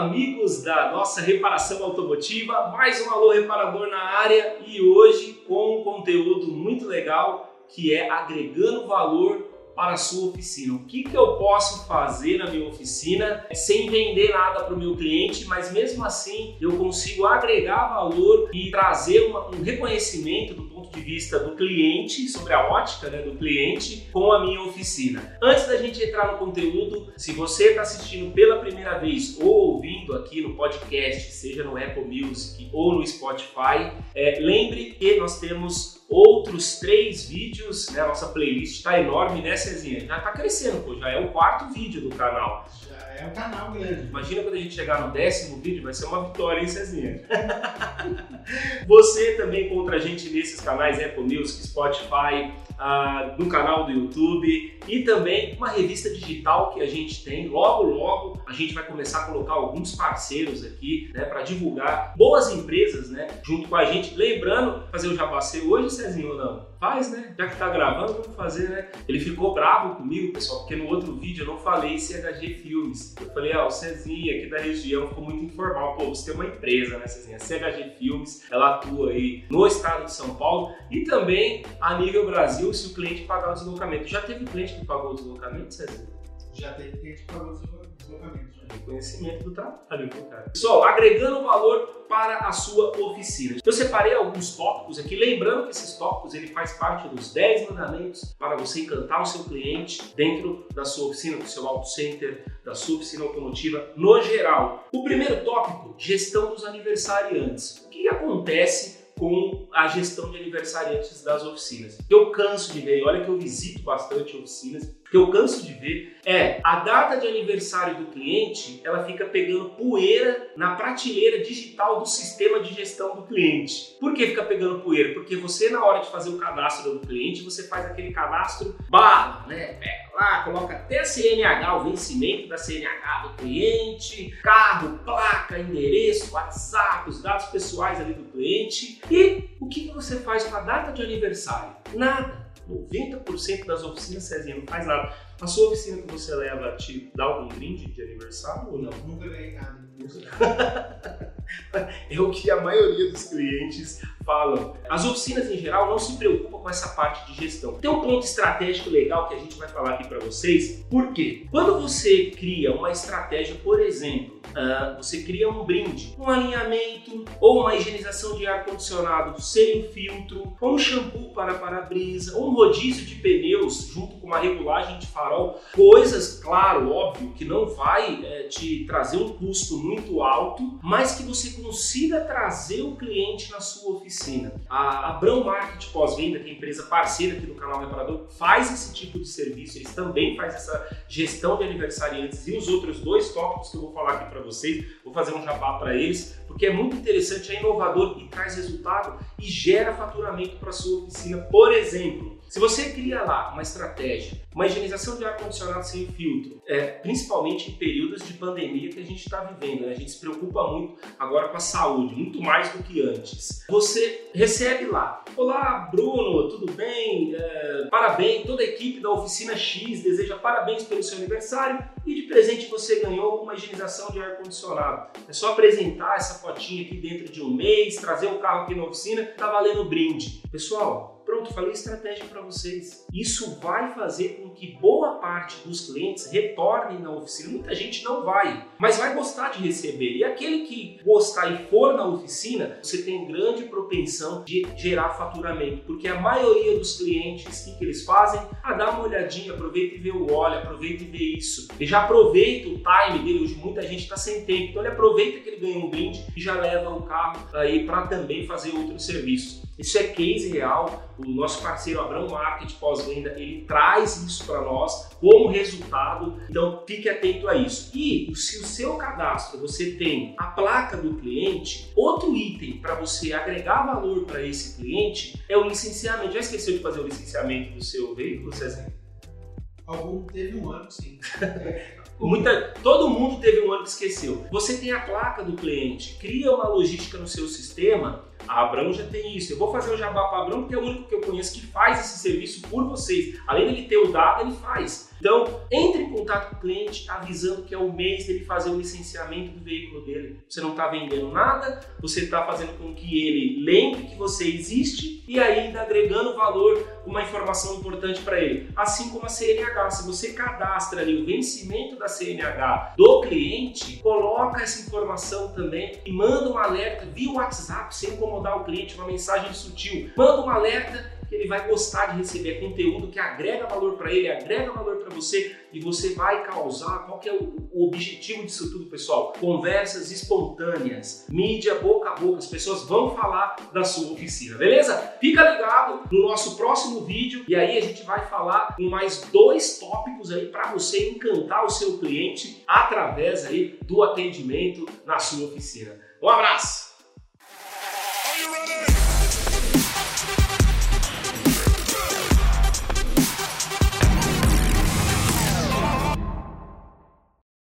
amigos da nossa reparação automotiva, mais um Alô Reparador na área e hoje com um conteúdo muito legal que é agregando valor para a sua oficina. O que, que eu posso fazer na minha oficina sem vender nada para o meu cliente, mas mesmo assim eu consigo agregar valor e trazer uma, um reconhecimento do ponto de vista do cliente, sobre a ótica né, do cliente, com a minha oficina. Antes da gente entrar no conteúdo, se você está assistindo pela primeira vez ou ouvindo aqui no podcast, seja no Apple Music ou no Spotify, é, lembre que nós temos outros três vídeos, né? Nossa playlist está enorme, né, Cezinha? Já está crescendo, pô, já é o quarto vídeo do canal. Já é um canal grande. Imagina quando a gente chegar no décimo vídeo, vai ser uma vitória, hein, Cezinha? Você também encontra a gente nesses canais Apple Music, Spotify, uh, no canal do YouTube e também uma revista digital que a gente tem. Logo, logo a gente vai começar a colocar alguns parceiros aqui né, para divulgar boas empresas né, junto com a gente. Lembrando, fazer o jabá hoje, Cezinho, ou não? Faz, né? Já que tá gravando, vamos fazer, né? Ele ficou bravo comigo, pessoal, porque no outro vídeo eu não falei CHG Filmes. Eu falei, ah, o Cezinha aqui da região ficou muito informal. Pô, você tem uma empresa, né, Cezinha? CHG Filmes, ela atua aí no estado de São Paulo e também a nível Brasil, se o cliente pagar o deslocamento. Já teve cliente que pagou o deslocamento, Cezinha? Já cliente que pagou o deslocamento. Reconhecimento do trabalho, cara? Pessoal, agregando valor para a sua oficina. Eu separei alguns tópicos aqui, lembrando que esses tópicos ele faz parte dos 10 mandamentos para você encantar o seu cliente dentro da sua oficina, do seu auto center, da sua oficina automotiva no geral. O primeiro tópico, gestão dos aniversariantes. O que acontece com a gestão de aniversariantes das oficinas. Eu canso de ver, olha que eu visito bastante oficinas, que eu canso de ver é a data de aniversário do cliente, ela fica pegando poeira na prateleira digital do sistema de gestão do cliente. Por que fica pegando poeira? Porque você na hora de fazer o cadastro do cliente, você faz aquele cadastro bala, né? Pega lá, coloca até a CNH, o vencimento da CNH do cliente, carro, placa, endereço, WhatsApp, os dados pessoais ali do cliente. E o que você faz com a data de aniversário? Nada. 90% das oficinas Cezinha não faz nada. A sua oficina que você leva te dá algum brinde de aniversário ou não? Nunca ganhei nada. é o que a maioria dos clientes falam. As oficinas em geral não se preocupam com essa parte de gestão. Tem um ponto estratégico legal que a gente vai falar aqui para vocês. Por quê? Quando você cria uma estratégia, por exemplo, uh, você cria um brinde, um alinhamento ou uma higienização de ar condicionado sem filtro, ou um shampoo para para-brisa, ou um rodízio de pneus junto com uma regulagem de farol, coisas, claro, óbvio, que não vai é, te trazer um custo muito alto, mas que você consiga trazer o cliente na sua oficina. A Abrão Market Pós-Venda, que é a empresa parceira aqui do canal Reparador, faz esse tipo de serviço, eles também fazem essa gestão de aniversariantes e os outros dois tópicos que eu vou falar aqui para vocês, vou fazer um jabá para eles, porque é muito interessante, é inovador e traz resultado e gera faturamento para sua oficina. Por exemplo, se você cria lá uma estratégia, uma higienização de ar-condicionado sem filtro, é, principalmente em períodos de pandemia que a gente está vivendo, né? a gente se preocupa muito agora com a saúde, muito mais do que antes. Você recebe lá, olá Bruno, tudo bem? É, parabéns, toda a equipe da oficina X deseja parabéns pelo seu aniversário e de presente você ganhou uma higienização de ar-condicionado. É só apresentar essa fotinha aqui dentro de um mês, trazer o carro aqui na oficina, tá valendo brinde. Pessoal, Pronto, falei estratégia para vocês. Isso vai fazer com que boa parte dos clientes retornem na oficina. Muita gente não vai, mas vai gostar de receber. E aquele que gostar e for na oficina, você tem grande propensão de gerar faturamento, porque a maioria dos clientes, o que, que eles fazem? Ah, dá uma olhadinha, aproveita e vê o óleo, aproveita e vê isso. Ele já aproveita o time dele, hoje muita gente está sem tempo, então ele aproveita que ele ganha um brinde e já leva o carro aí para também fazer outros serviços. Isso é case real. O nosso parceiro Abrão Market pós-venda, ele traz isso para nós como resultado. Então, fique atento a isso. E se o seu cadastro você tem a placa do cliente, outro item para você agregar valor para esse cliente é o licenciamento. Já esqueceu de fazer o licenciamento do seu veículo, César? Algum teve um ano, sim. Muita, todo mundo teve um ano que esqueceu. Você tem a placa do cliente, cria uma logística no seu sistema a Abrão já tem isso. Eu vou fazer o jabá para Abrão porque é o único que eu conheço que faz esse serviço por vocês. Além dele ter o dado, ele faz. Então, entre em contato com o cliente avisando que é o mês dele fazer o licenciamento do veículo dele. Você não está vendendo nada, você está fazendo com que ele lembre que você existe e ainda agregando valor, uma informação importante para ele. Assim como a CNH, se você cadastra ali o vencimento da CNH do cliente, coloca essa informação também e manda um alerta via WhatsApp, sem incomodar o cliente, uma mensagem sutil. Manda um alerta que ele vai gostar de receber conteúdo que agrega valor para ele, agrega valor para você e você vai causar. Qual que é o, objetivo disso tudo, pessoal? Conversas espontâneas, mídia boca a boca, as pessoas vão falar da sua oficina, beleza? Fica ligado no nosso próximo vídeo e aí a gente vai falar com mais dois tópicos aí para você encantar o seu cliente através aí do atendimento na sua oficina. Um abraço!